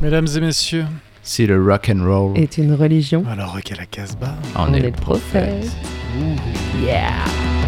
Mesdames et messieurs, si le rock and roll. Est une religion, alors Rock à la Casbah, on, est, le prophète. Yeah.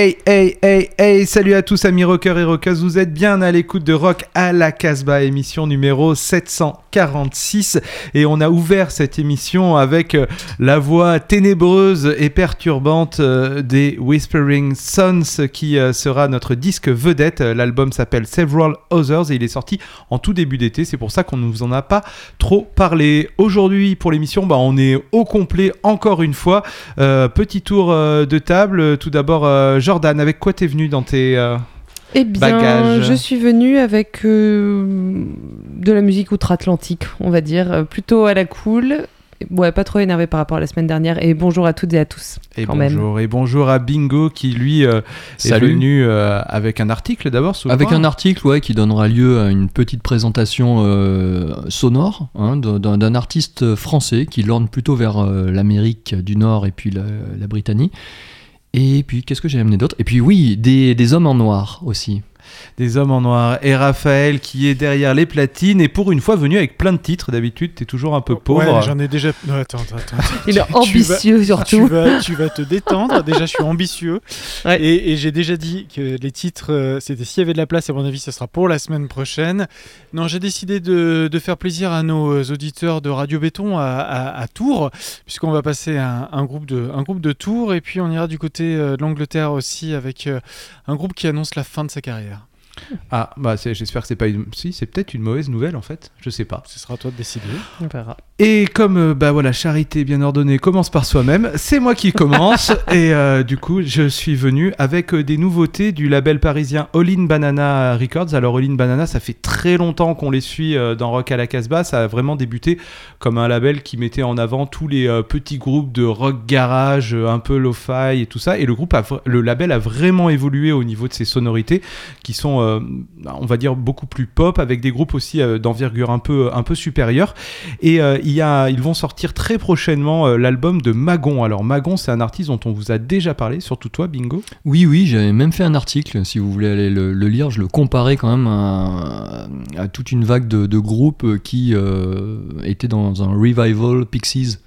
Hey, hey, hey, hey, salut à tous amis rockers et rockeuses, vous êtes bien à l'écoute de Rock à la Casbah, émission numéro 746 et on a ouvert cette émission avec euh, la voix ténébreuse et perturbante euh, des Whispering Sons qui euh, sera notre disque vedette, l'album s'appelle Several Others et il est sorti en tout début d'été, c'est pour ça qu'on ne vous en a pas trop parlé. Aujourd'hui pour l'émission, bah, on est au complet encore une fois, petit tour de table, tout d'abord Jordan, avec quoi t'es venu dans tes euh, eh bien, je suis venu avec euh, de la musique outre-Atlantique, on va dire, euh, plutôt à la cool. Ouais, pas trop énervé par rapport à la semaine dernière. Et bonjour à toutes et à tous. Et bonjour. Et bonjour à Bingo qui lui est venu avec un article d'abord. Avec un article, ouais, qui donnera lieu à une petite présentation sonore hein, d'un artiste français qui lorne plutôt vers l'Amérique du Nord et puis la, la Britannie et puis, qu'est-ce que j'ai amené d'autre? Et puis, oui, des, des, hommes en noir aussi. Des hommes en noir. Et Raphaël qui est derrière les platines et pour une fois venu avec plein de titres. D'habitude, t'es toujours un peu pauvre. Ouais, j'en ai déjà. Non, attends, attends. Il est ambitieux surtout. Tu vas, tu vas, te détendre. déjà, je suis ambitieux. Et, j'ai déjà dit que les titres, euh, c'était s'il y avait de la place. À mon avis, ce sera pour la semaine prochaine. Non, j'ai décidé de, de, faire plaisir à nos auditeurs de Radio Béton à, à, Tours, puisqu'on va passer un, un, groupe de, un groupe de Tours et puis on ira du côté euh, de l'Angleterre aussi avec euh, un groupe qui annonce la fin de sa carrière. Ah, bah j'espère que c'est pas une. Si, c'est peut-être une mauvaise nouvelle en fait. Je sais pas. Ce sera à toi de décider. On verra. Et comme euh, bah voilà, charité bien ordonnée commence par soi-même, c'est moi qui commence. et euh, du coup, je suis venu avec euh, des nouveautés du label parisien All In Banana Records. Alors All In Banana, ça fait très longtemps qu'on les suit dans Rock à la Casbah. Ça a vraiment débuté comme un label qui mettait en avant tous les petits groupes de rock garage, un peu lo-fi et tout ça. Et le groupe, a, le label a vraiment évolué au niveau de ses sonorités, qui sont euh, on va dire beaucoup plus pop avec des groupes aussi euh, d'envergure un peu un peu supérieure et euh, il y a, ils vont sortir très prochainement l'album de Magon alors Magon c'est un artiste dont on vous a déjà parlé surtout toi Bingo oui oui j'avais même fait un article si vous voulez aller le, lire je le comparais quand même à, toute une vague de, groupes qui étaient dans un revival Pixies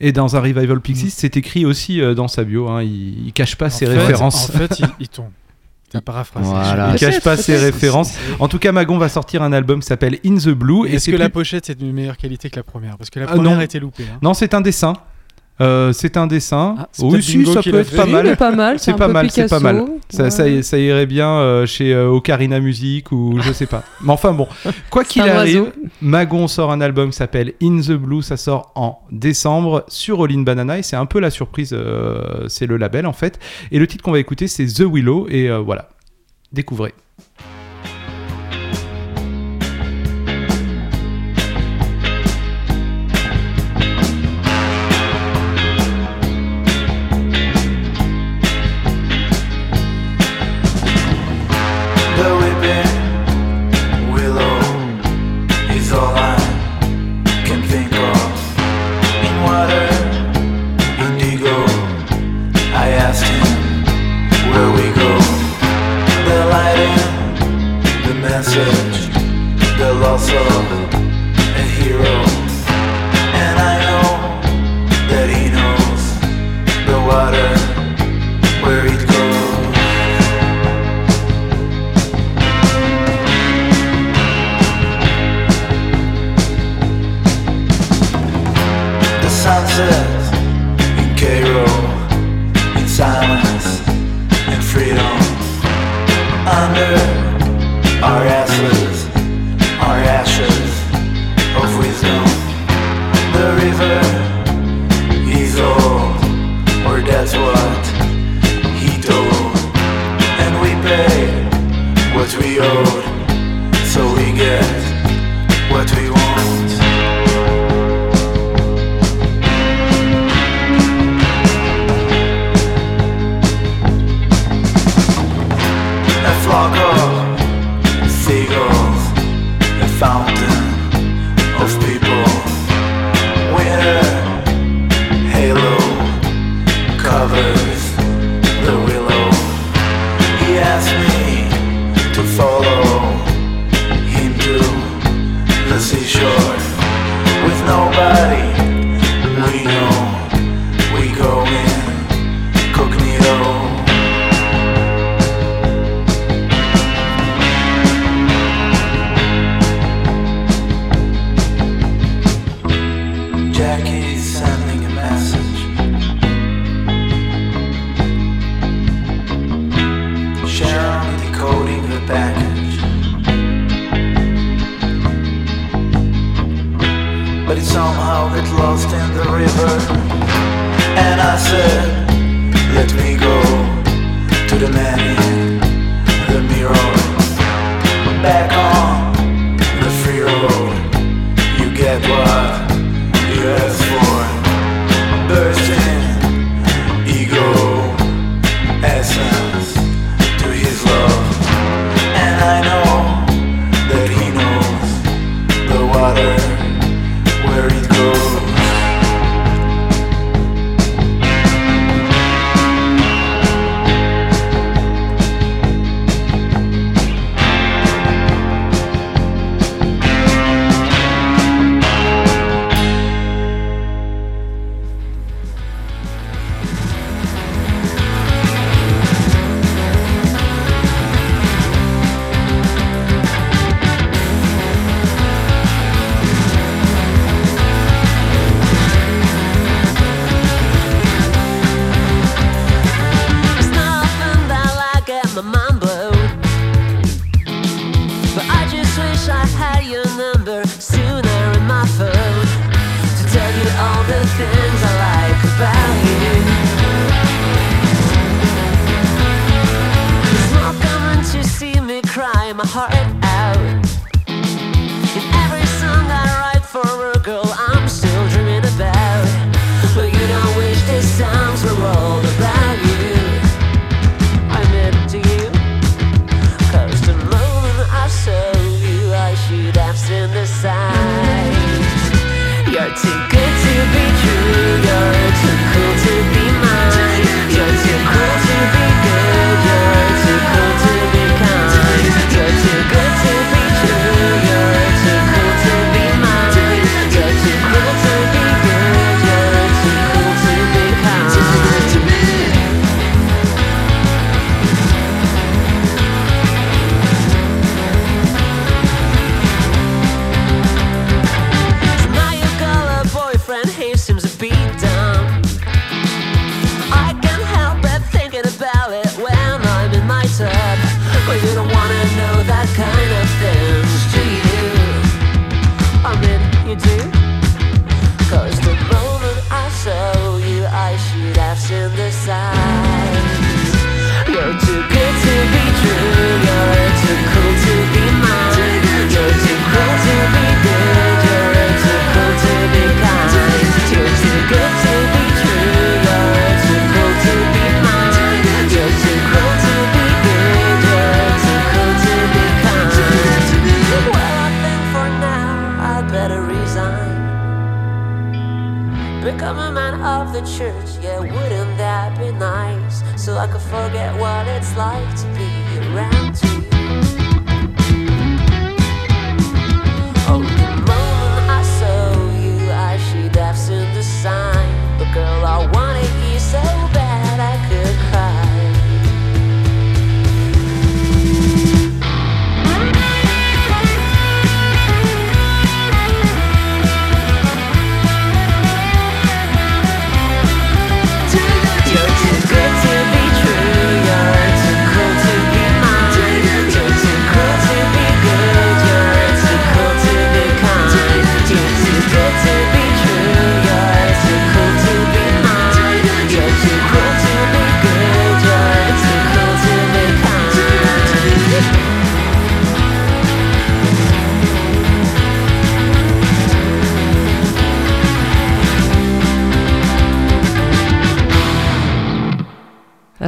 et dans un revival Pixies, c'est écrit aussi dans sa bio. Hein, il, cache pas ses références. En fait, il, il tombe. T'as paraphrasé. Voilà. Il cache pas ses références. En tout cas, Magon va sortir un album qui s'appelle In the Blue. Est-ce que la pochette est de meilleure qualité que la première? Parce que la ah, première était loupée. Hein. Non, c'est un dessin. Euh, c'est un dessin. Ah, oui, si, ça peut être pas mal. C'est pas mal. C'est pas mal. C'est pas mal. Ça, ça, irait bien euh, chez euh, Ocarina Music ou je sais pas. Mais enfin bon, quoi qu'il arrive, Magon sort un album qui s'appelle In the Blue. Ça sort en décembre sur All in Banana et c'est un peu la surprise. c'est le label en fait. Et le titre qu'on va écouter, c'est The Willow. Et voilà, découvrez.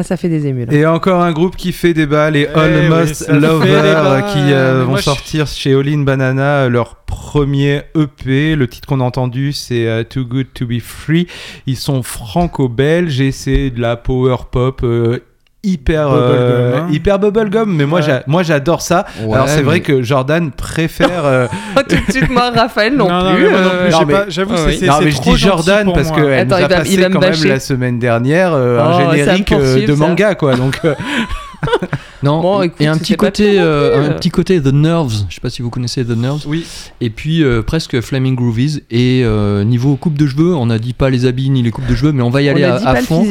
Ça fait des émules. Et encore un groupe qui fait débat, les eh Almost Lovers, qui euh, vont sortir chez All In Banana euh, leur premier EP. Le titre qu'on a entendu, c'est euh, Too Good to Be Free. Ils sont franco-belges et c'est de la power pop hyper bubblegum, hein. hyper bubblegum mais moi moi j'adore ça alors c'est vrai que Jordan préfère tout de suite moi Raphaël non, plus j'avoue c'est mais je dis Jordan parce qu'elle nous a passé quand même la semaine dernière un oh, générique de manga quoi donc non, et un petit côté, euh, un petit côté The Nerves. Je sais pas si vous connaissez The Nerves. Oui. Et puis euh, presque Flaming Groovies. Et euh, niveau coupe de cheveux, on n'a dit pas les habits ni les coupes de cheveux, mais on va y aller à, fond.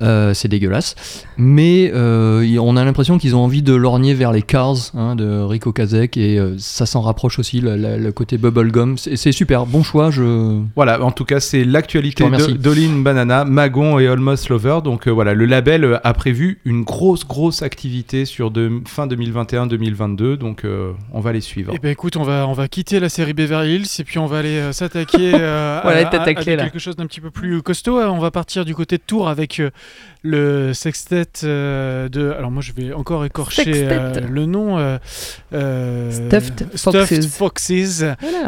C'est dégueulasse. Mais on a l'impression qu'ils ont envie de lorgner vers les Cars hein, de Rico Kazek et ça s'en rapproche aussi le, côté bubblegum. C'est super, bon choix. Je... Voilà, en tout cas, c'est l'actualité de Dolin Banana, Magon et Almost Lover. Donc voilà, le label a prévu une grosse, grosse activité sur de, fin 2021-2022, donc euh, on va les suivre. Et eh ben écoute, on va, on va quitter la série Beverly Hills et puis on va aller euh, s'attaquer euh, à, quelque chose d'un petit peu plus costaud. On va partir du côté de Tours avec le sextet de. Alors moi je vais encore écorcher le nom. Stuffed, Foxes,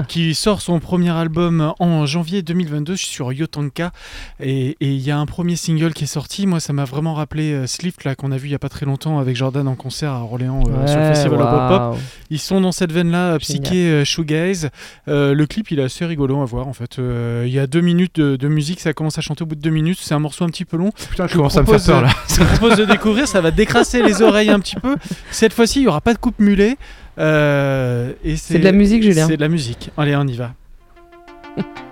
qui sort son premier album en janvier 2022 sur Yotanka et il y a un premier single qui est sorti. Moi ça m'a vraiment rappelé Slift là qu'on a vu il y a pas très longtemps avec Jordan en concert à Orléans euh, sur le festival Pop. Ils sont dans cette veine-là, psyché euh, shoegaze. Euh, le clip, il est assez rigolo à voir en fait. Il y a deux minutes de, musique, ça commence à chanter au bout de deux minutes. C'est un morceau un petit peu long. Putain, je, commence à me faire peur là. je propose de découvrir, ça va décrasser les oreilles un petit peu. Cette fois-ci, il n'y aura pas de coupe mulet. c'est de la musique, Julien. C'est de la musique. Allez, on y va.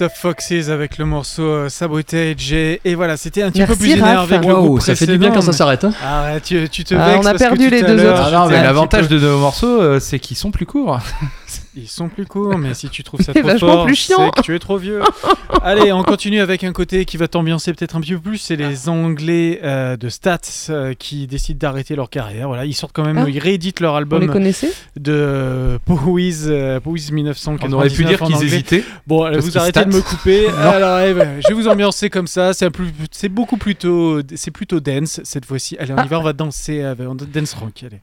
Of Foxes avec le morceau euh, Sabotage. Et, et, voilà, c'était un petit peu plus énervé que groupe Ça fait du bien quand ça s'arrête. Hein. Arrête, tu, tu te ah, On a perdu les deux autres. Ah l'avantage de nos morceaux, euh, c'est qu'ils sont plus courts. Ils sont plus courts, mais si tu trouves ça trop fort, c'est que tu es trop vieux. Allez, on continue avec un côté qui va t'ambiancer peut-être un petit peu plus. C'est les Anglais euh, de Stats euh, qui décident d'arrêter leur carrière. Voilà, ils sortent quand même, ah. ils rééditent leur album. Vous les connaissez De euh, Powiz, euh, 1999. On aurait pu dire qu'ils hésitaient. Bon, vous arrêtez de me couper. Alors, eh ben, je vais vous ambiancer comme ça. C'est beaucoup plutôt, c'est plutôt dance cette fois-ci. Allez, on y va, on va danser, avec, dance rock. Allez.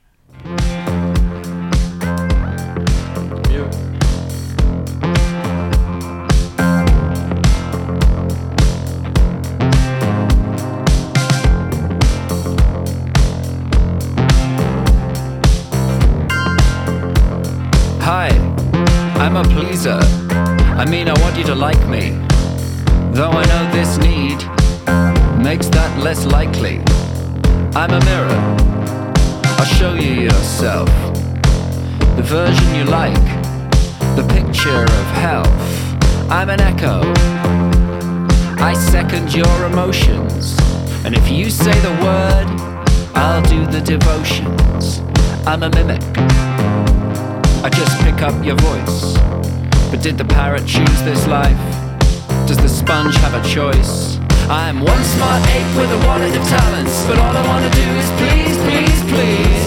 Pleaser. I mean, I want you to like me. Though I know this need makes that less likely. I'm a mirror. I'll show you yourself. The version you like. The picture of health. I'm an echo. I second your emotions. And if you say the word, I'll do the devotions. I'm a mimic. I just pick up your voice. But did the parrot choose this life? Does the sponge have a choice? I'm one smart ape with a wallet of talents, but all I wanna do is please, please, please.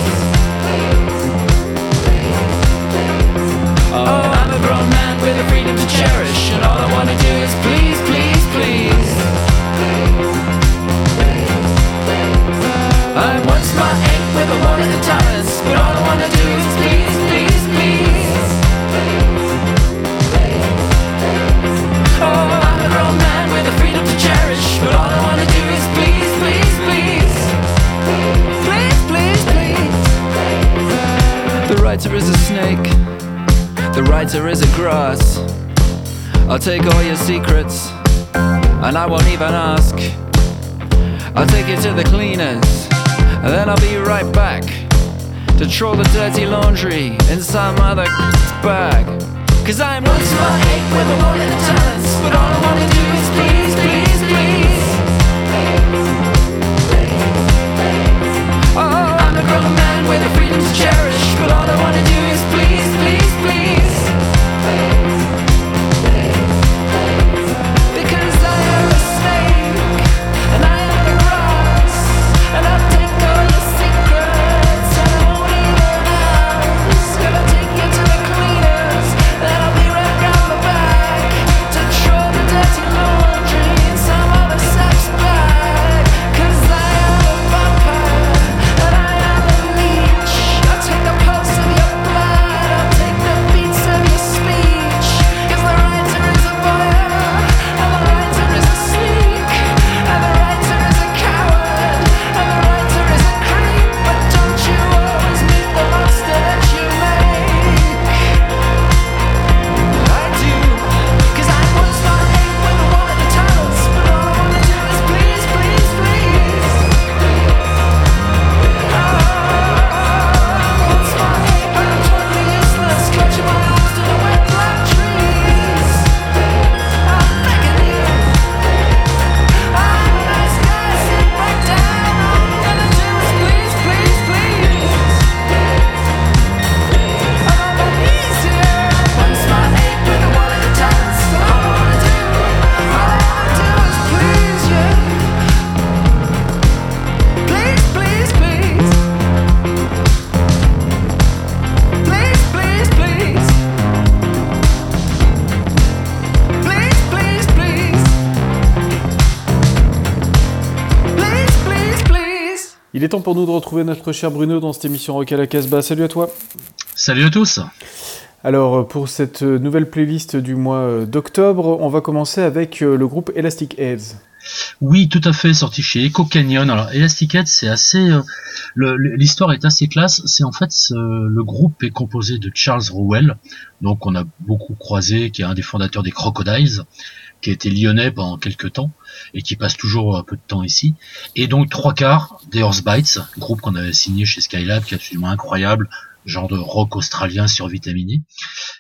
Oh, I'm a grown man with the freedom to cherish, and all I wanna do is please, please, please. I'm one smart ape with a wallet of talents, but all I wanna do is please, please, please. Writer is a snake, the writer is a grass. I'll take all your secrets, and I won't even ask. I'll take you to the cleaners, and then I'll be right back to troll the dirty laundry in some other bag. Cause I'm one smart ape with a wallet of talents, but all I wanna do is please, please, please. Oh, I'm a grown man with the freedom to cherish, but all I wanna do is please, please, please. Est temps pour nous de retrouver notre cher Bruno dans cette émission Rock à la Casbah. Salut à toi. Salut à tous. Alors pour cette nouvelle playlist du mois d'octobre, on va commencer avec euh, le groupe Elastic Heads. Oui, tout à fait, sorti chez Echo Canyon. Alors Elastic Heads, c'est assez, euh, l'histoire est assez classe. C'est en fait le groupe est composé de Charles Rowell, donc on a beaucoup croisé, qui est un des fondateurs des Crocodiles, qui été lyonnais pendant quelques temps et qui passe toujours un peu de temps ici. Et donc trois quarts des Horse Bites, groupe qu'on avait signé chez Skylab, qui est absolument incroyable, genre de rock australien survitaminé.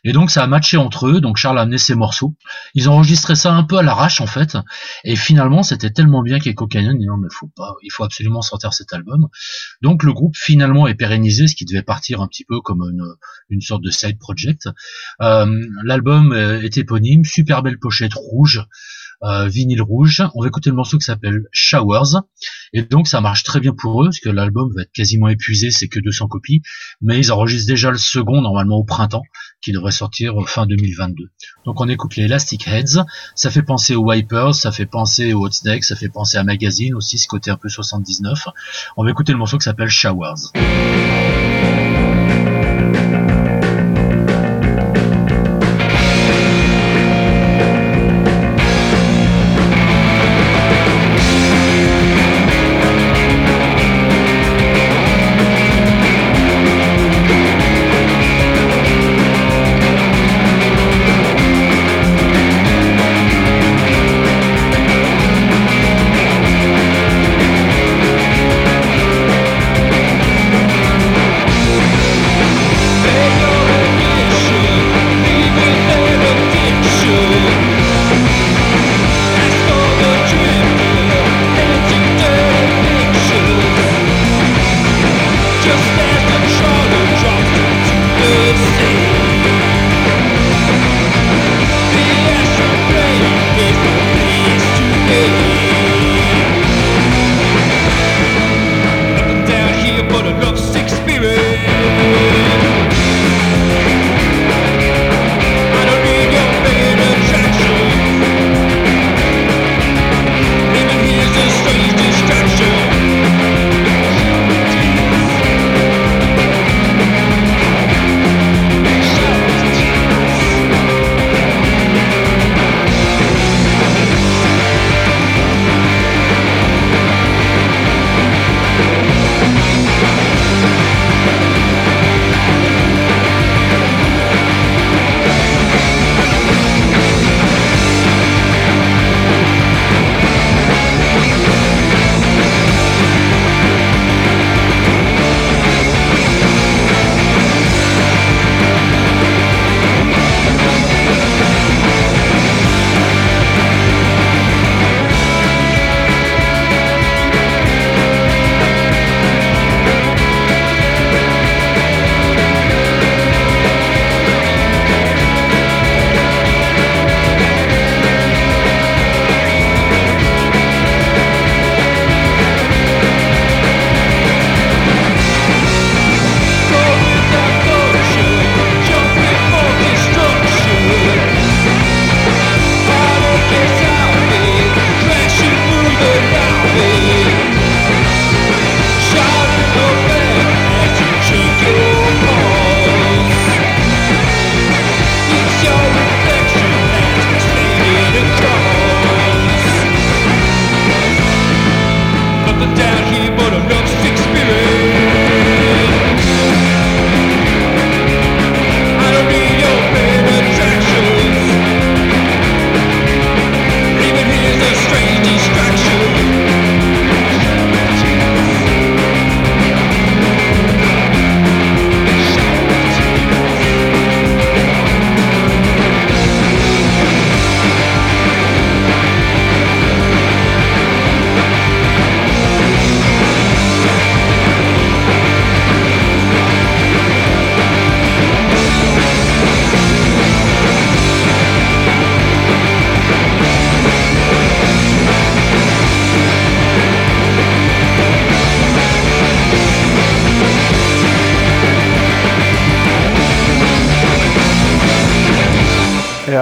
Et donc ça a matché entre eux, donc Charles a amené ses morceaux. Ils ont enregistré ça un peu à l'arrache en fait, et finalement c'était tellement bien qu'Echo Canyon dit non mais faut pas, il faut absolument sortir cet album. Donc le groupe finalement est pérennisé, ce qui devait partir un petit peu comme une, une sorte de side project. Euh, l'album est éponyme, super belle pochette rouge. Euh, vinyle rouge. On va écouter le morceau qui s'appelle Showers. Et donc ça marche très bien pour eux, parce que l'album va être quasiment épuisé, c'est que 200 copies. Mais ils enregistrent déjà le second, normalement au printemps, qui devrait sortir fin 2022. Donc on écoute les Elastic Heads. Ça fait penser aux Wipers, ça fait penser aux Hot ça fait penser à Magazine aussi, ce côté un peu 79. On va écouter le morceau qui s'appelle Showers.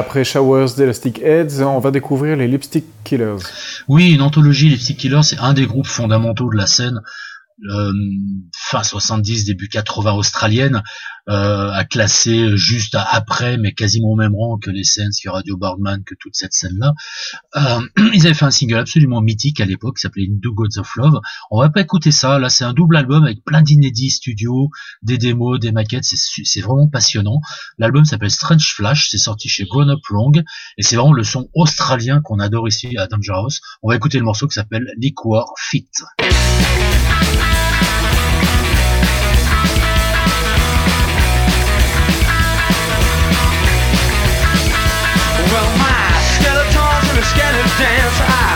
Après Showers d'Elastic Heads, on va découvrir les Lipstick Killers. Oui, une anthologie Lipstick Killers, c'est un des groupes fondamentaux de la scène euh, fin 70, début 80 australienne, euh, à classer juste après, mais quasiment au même rang que les scènes, que Radio Bardman, que toute cette scène-là. Euh, ils avaient fait un single absolument mythique à l'époque, qui s'appelait Do Gods of Love. On va pas écouter ça, là c'est un double album avec plein d'inédits studio, des démos, des maquettes, c'est vraiment passionnant. L'album s'appelle Strange Flash, c'est sorti chez Grown Up Long, et c'est vraiment le son australien qu'on adore ici à Dangerous. On va écouter le morceau qui s'appelle Liquor Fit. dance. I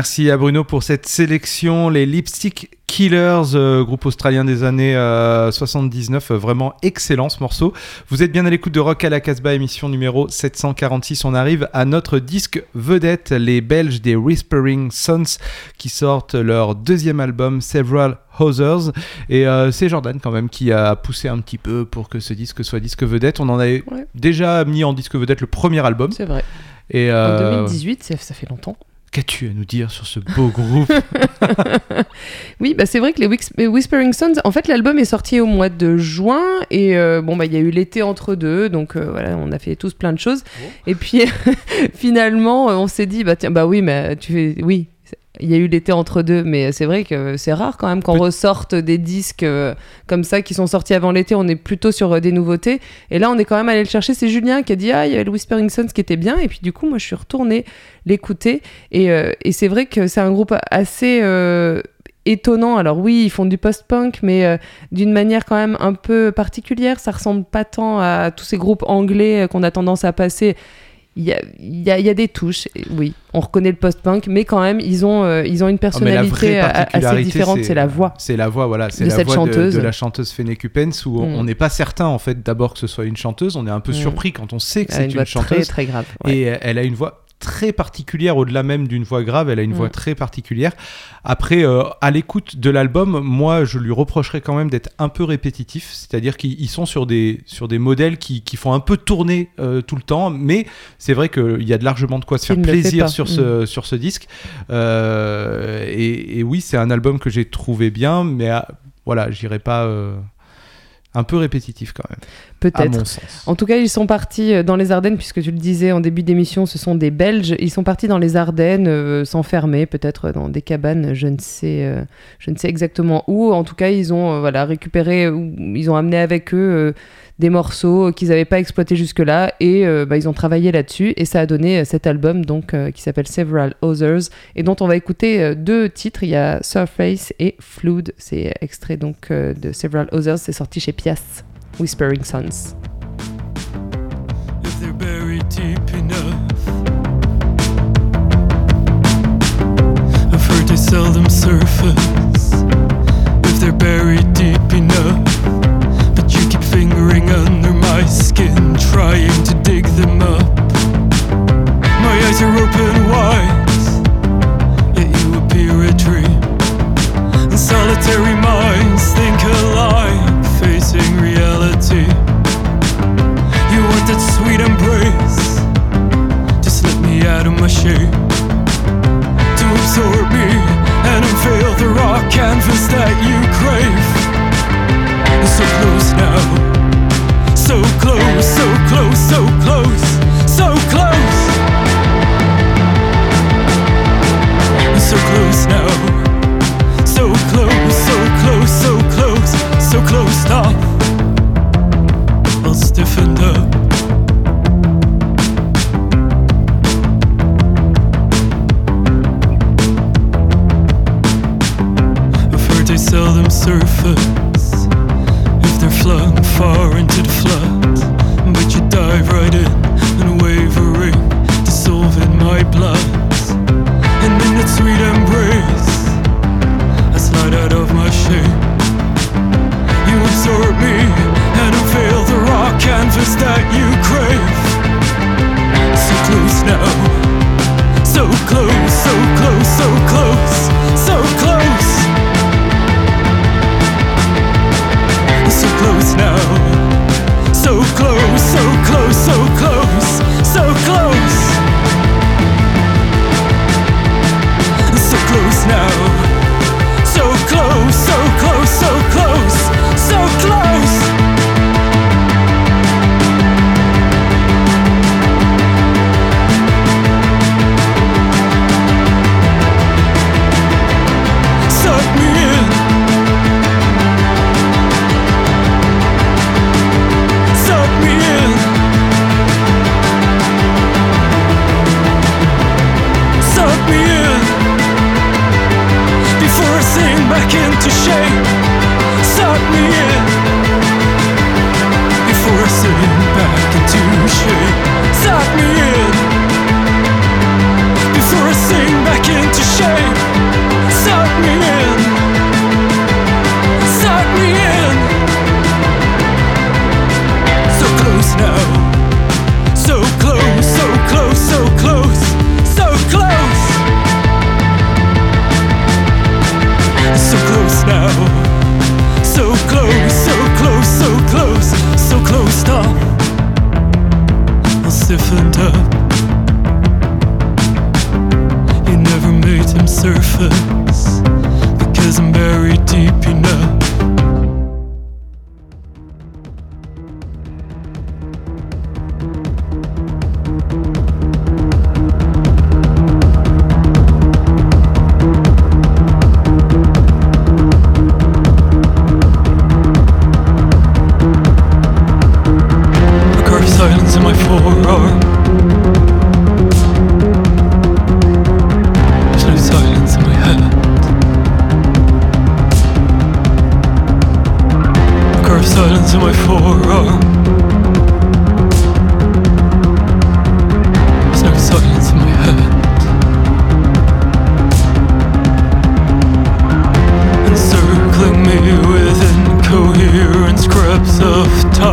Merci à Bruno pour cette sélection. Les Lipstick Killers, euh, groupe australien des années 79, euh, vraiment excellent ce morceau. Vous êtes bien à l'écoute de Rock à la Casbah, émission numéro 746. On arrive à notre disque vedette, les Belges des Whispering Sons, qui sortent leur deuxième album, Several Hosers. Et euh, c'est Jordan quand même qui a poussé un petit peu pour que ce disque soit disque vedette. On en avait déjà mis en disque vedette le premier album. C'est vrai. Et en 2018, ça fait longtemps. Qu'as-tu à nous dire sur ce beau groupe Oui, bah c'est vrai que les Whispering Sons, en fait, l'album est sorti au mois de juin et euh, bon bah il y a eu l'été entre deux, donc euh, voilà, on a fait tous plein de choses. Oh. Et puis finalement, on s'est dit bah tiens bah oui, mais tu fais oui, il y a eu l'été entre deux, mais c'est vrai que c'est rare quand même qu'on ressorte des disques euh, comme ça qui sont sortis avant l'été. On est plutôt sur euh, des nouveautés. Et là, on est quand même allé le chercher. C'est Julien qui a dit Ah, il y avait le Whispering Sons qui était bien. Et puis, du coup, moi, je suis retournée l'écouter. Et, euh, et c'est vrai que c'est un groupe assez. étonnant. Alors oui, ils font du post-punk, mais d'une manière quand même un peu particulière. Ça ressemble pas tant à tous ces groupes anglais qu'on a tendance à passer il y a, y, a, y a, des touches, oui, on reconnaît le post-punk, mais quand même, ils ont, euh, ils ont une ah, personnalité assez différente, c'est la voix. C'est la voix, voilà, c'est la voix chanteuse. De, la chanteuse Fene Kupens, où on mm. n'est pas certain, en fait, d'abord que ce soit une chanteuse, on est un peu mm. surpris quand on sait que c'est une, une chanteuse. Très, très grave. Et elle a une voix très particulière, au-delà même d'une voix grave, elle a une voix mm. très particulière. Après, euh, à l'écoute de l'album, moi, je lui reprocherais quand même d'être un peu répétitif, c'est-à-dire qu'ils sont sur des, sur des modèles qui, qui font un peu tourner euh, tout le temps, mais c'est vrai qu'il y a de largement de quoi se faire plaisir sur, ce, mm. sur ce disque. Euh, et, oui, c'est un album que j'ai trouvé bien, mais voilà, j'irai pas un peu répétitif quand même. Peut-être. En tout cas, ils sont partis euh, dans les Ardennes, puisque tu le disais en début d'émission, ce sont des Belges. Ils sont partis dans les Ardennes, euh, s'enfermer, peut-être dans des cabanes, je ne sais, euh, je ne sais exactement où. En tout cas, ils ont voilà récupéré, ils ont amené avec eux des morceaux qu'ils n'avaient pas exploités jusque-là et euh, bah, ils ont travaillé là-dessus et ça a donné euh, cet album donc euh, qui s'appelle Several Others et dont on va écouter deux titres. Il y a Surface et Flood. C'est extrait donc de Several Others. C'est sorti chez Pias, Whispering Sons. Fingering under my skin, trying to dig them up. My eyes are open wide,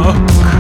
look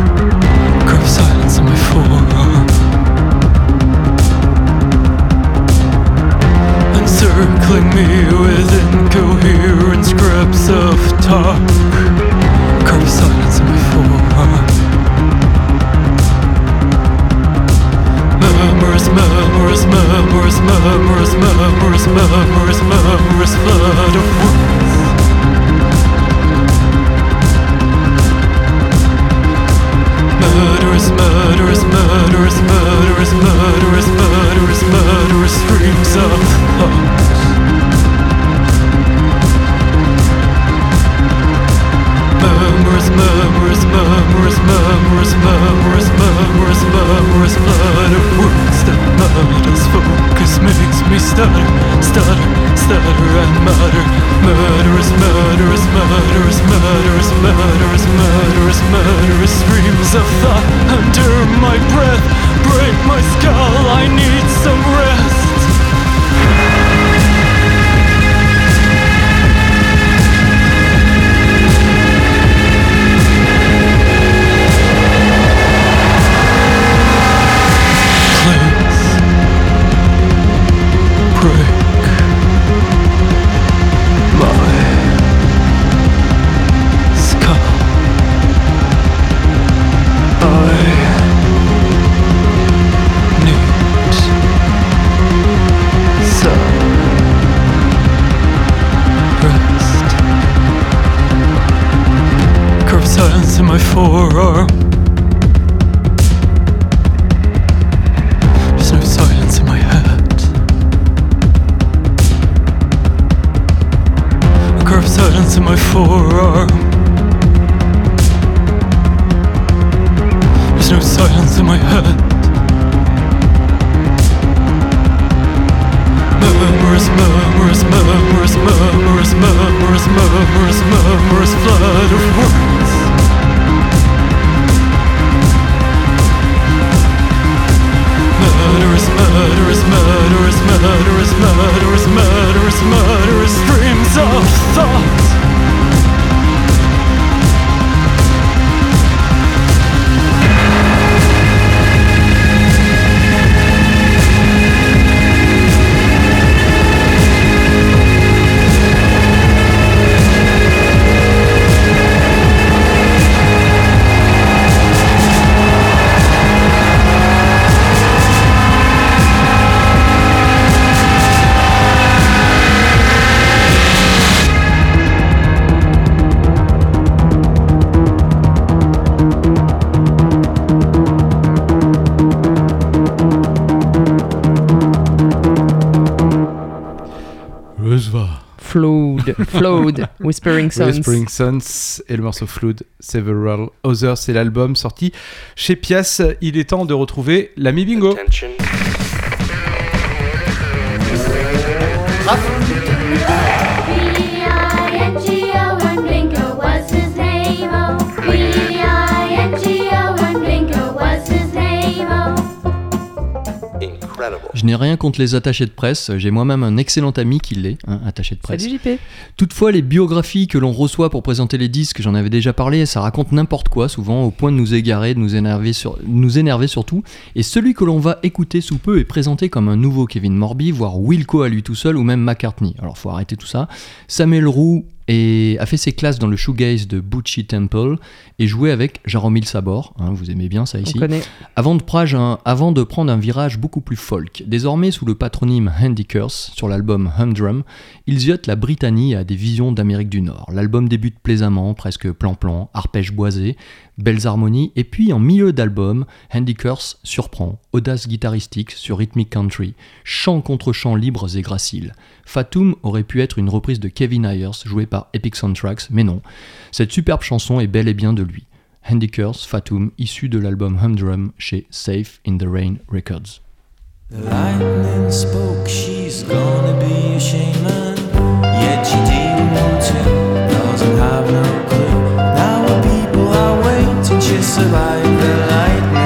Whispering Sons. Whispering Sons et le morceau Flood, Several Others, c'est l'album sorti chez Pias. Il est temps de retrouver l'ami Bingo. Attention. Je n'ai rien contre les attachés de presse, j'ai moi-même un excellent ami qui l'est, un attaché de presse. Salut JP. Toutefois, les biographies que l'on reçoit pour présenter les disques, j'en avais déjà parlé, ça raconte n'importe quoi, souvent au point de nous égarer, de nous énerver, sur... nous énerver surtout. Et celui que l'on va écouter sous peu est présenté comme un nouveau Kevin Morby, voire Wilco à lui tout seul, ou même McCartney. Alors faut arrêter tout ça. Samuel Roux et a fait ses classes dans le shoegaze de Bucci Temple et joué avec Jaromil Sabor, hein, vous aimez bien ça ici, avant de, un, avant de, prendre un virage beaucoup plus folk. Désormais sous le patronyme Handy Curse sur l'album Humdrum, ils ziotent la Britannie à des visions d'Amérique du Nord. L'album débute plaisamment, presque plan-plan, arpège boisé, belles harmonies, et puis en milieu d'album, Handy Curse surprend, audace guitaristique sur Rhythmic Country, chant contre chant libres et graciles. Fatum aurait pu être une reprise de Kevin Ayers jouée par Epic Soundtracks, mais non. Cette superbe chanson est bel et bien de lui. Handy Curse, Fatum, issu de l'album Humdrum chez Safe in the Rain Records. Survive the lightning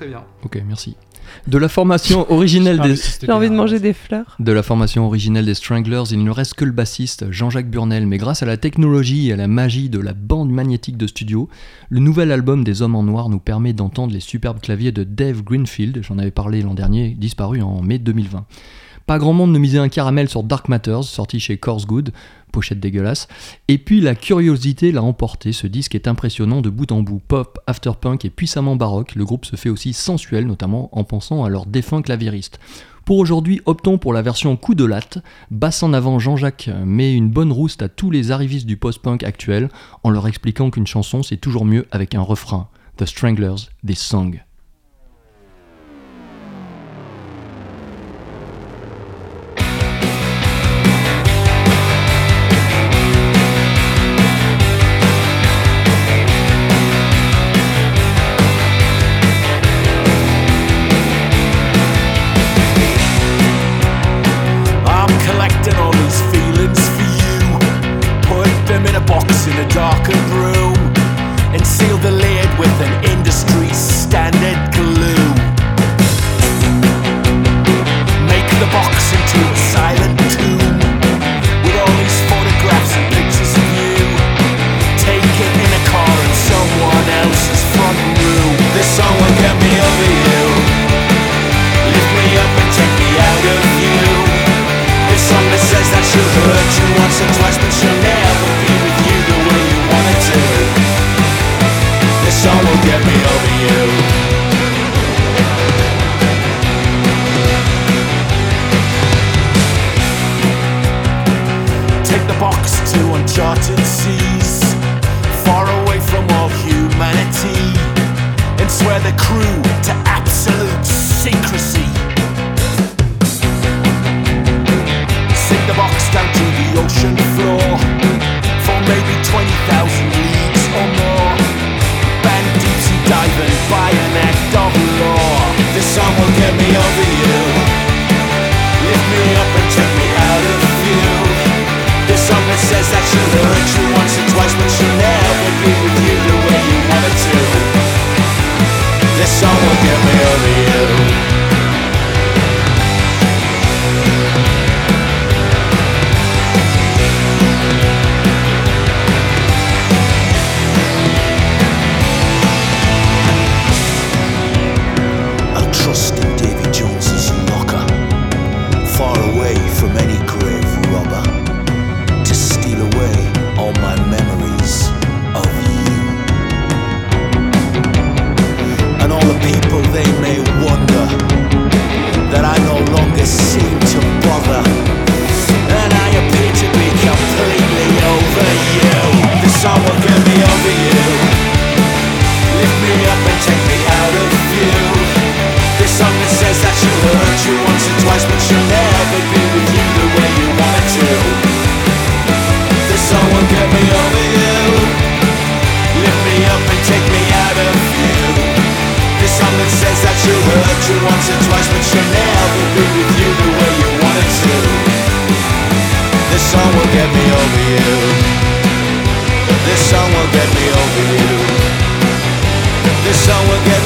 Très bien. Ok, merci. De la formation originelle des... J'ai envie de manger des fleurs. De la formation originelle des Stranglers, il ne reste que le bassiste Jean-Jacques Burnel, mais grâce à la technologie et à la magie de la bande magnétique de studio, le nouvel album des Hommes en Noir nous permet d'entendre les superbes claviers de Dave Greenfield, j'en avais parlé l'an dernier, disparu en mai 2020. Pas grand monde ne misait un caramel sur Dark Matters, sorti chez Course Good, pochette dégueulasse. Et puis la curiosité l'a emporté, ce disque est impressionnant de bout en bout. Pop, afterpunk et puissamment baroque, le groupe se fait aussi sensuel, notamment en pensant à leur défunt clavieriste. Pour aujourd'hui, optons pour la version coup de latte. Basse en avant, Jean-Jacques met une bonne rouste à tous les arrivistes du post-punk actuel en leur expliquant qu'une chanson c'est toujours mieux avec un refrain. The Stranglers, des songs. you. This song will get me over you. This song will get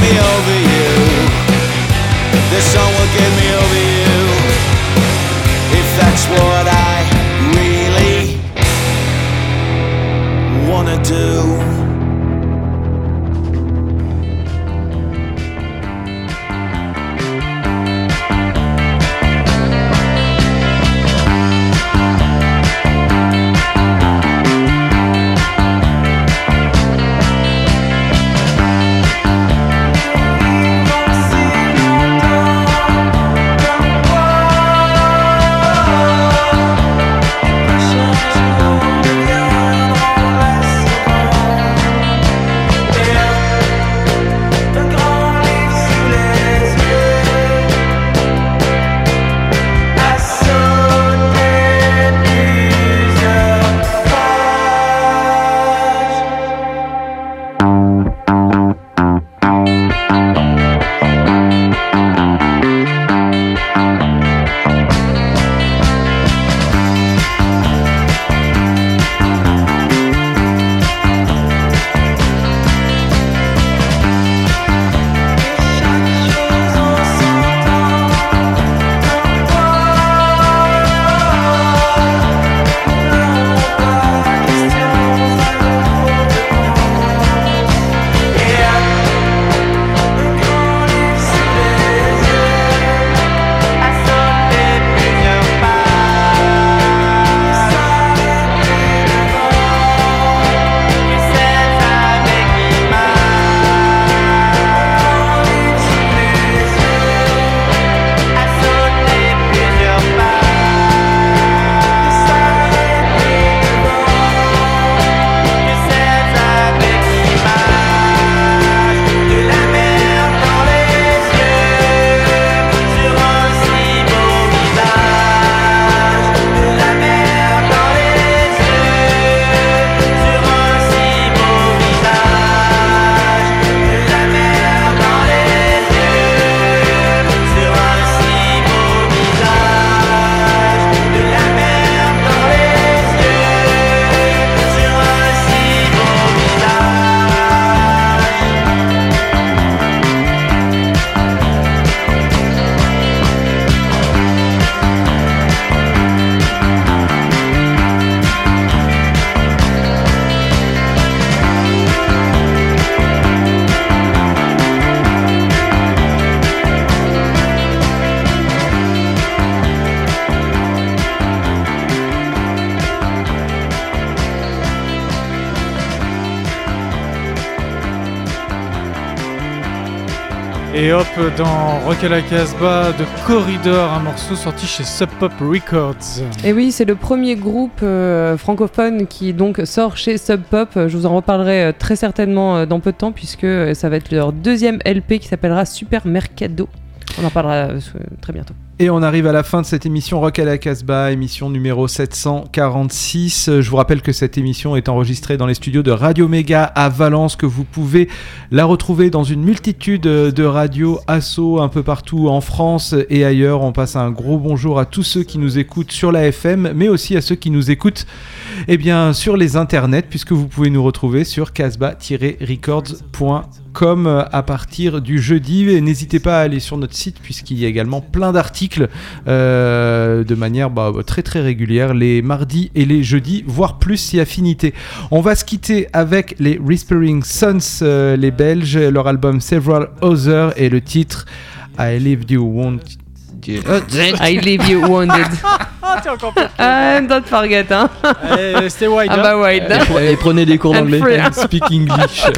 Rock à la Casbah de Corridor, un morceau sorti chez Sub Pop Records. Et oui, c'est le premier groupe euh, francophone qui donc sort chez Sub Pop. Je vous en reparlerai euh, très certainement euh, dans peu de temps puisque ça va être leur deuxième LP qui s'appellera Super Mercado. On en parlera très bientôt. Et on arrive à la fin de cette émission Rock à la Casbah, émission numéro 746. Je vous rappelle que cette émission est enregistrée dans les studios de Radio Méga à Valence, que vous pouvez la retrouver dans une multitude de radios assos un peu partout en France et ailleurs. On passe un gros bonjour à tous ceux qui nous écoutent sur la FM, mais aussi à ceux qui nous écoutent eh bien, sur les internets, puisque vous pouvez nous retrouver sur casbah-records.com comme euh, à partir du jeudi. N'hésitez pas à aller sur notre site puisqu'il y a également plein d'articles euh, de manière bah, très très régulière les mardis et les jeudis, voire plus si affinité. On va se quitter avec les Whispering Sons, euh, les Belges, leur album Several Other et le titre I Leave You Want. I leave you wounded. Ah, don't forget, hein. Eh, C'était wide. Ah bah wide. Et, prenez des cours d'anglais. Speak English.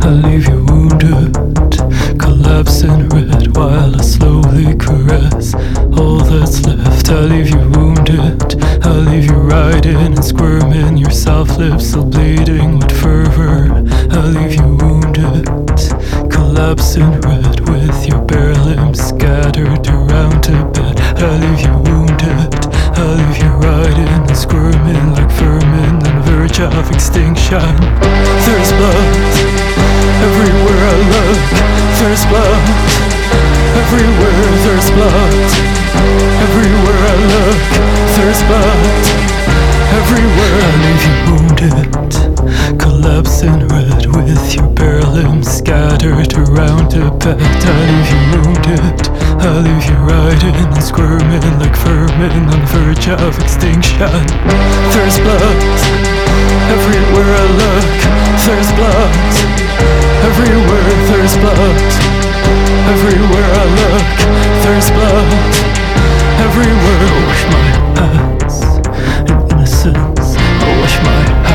I leave you while I slowly caress all that's left. I leave you wounded, I leave you riding and squirming, your soft lips still bleeding with fervor. I leave you wounded, collapse in red with your bare limbs scattered around to bed. I leave you wounded, I leave you riding and squirming like vermin on the verge of extinction. There's blood. Everywhere I look, there's blood. Everywhere there's blood. Everywhere I look, there's blood. Everywhere I leave you wounded, collapsing red with your bare limbs scattered around the bed. I leave you wounded, I leave you riding and squirming like vermin on the verge of extinction. There's blood. Everywhere I look, there's blood, everywhere there's blood. Everywhere I look, there's blood. Everywhere I wash my eyes in innocence. I wash my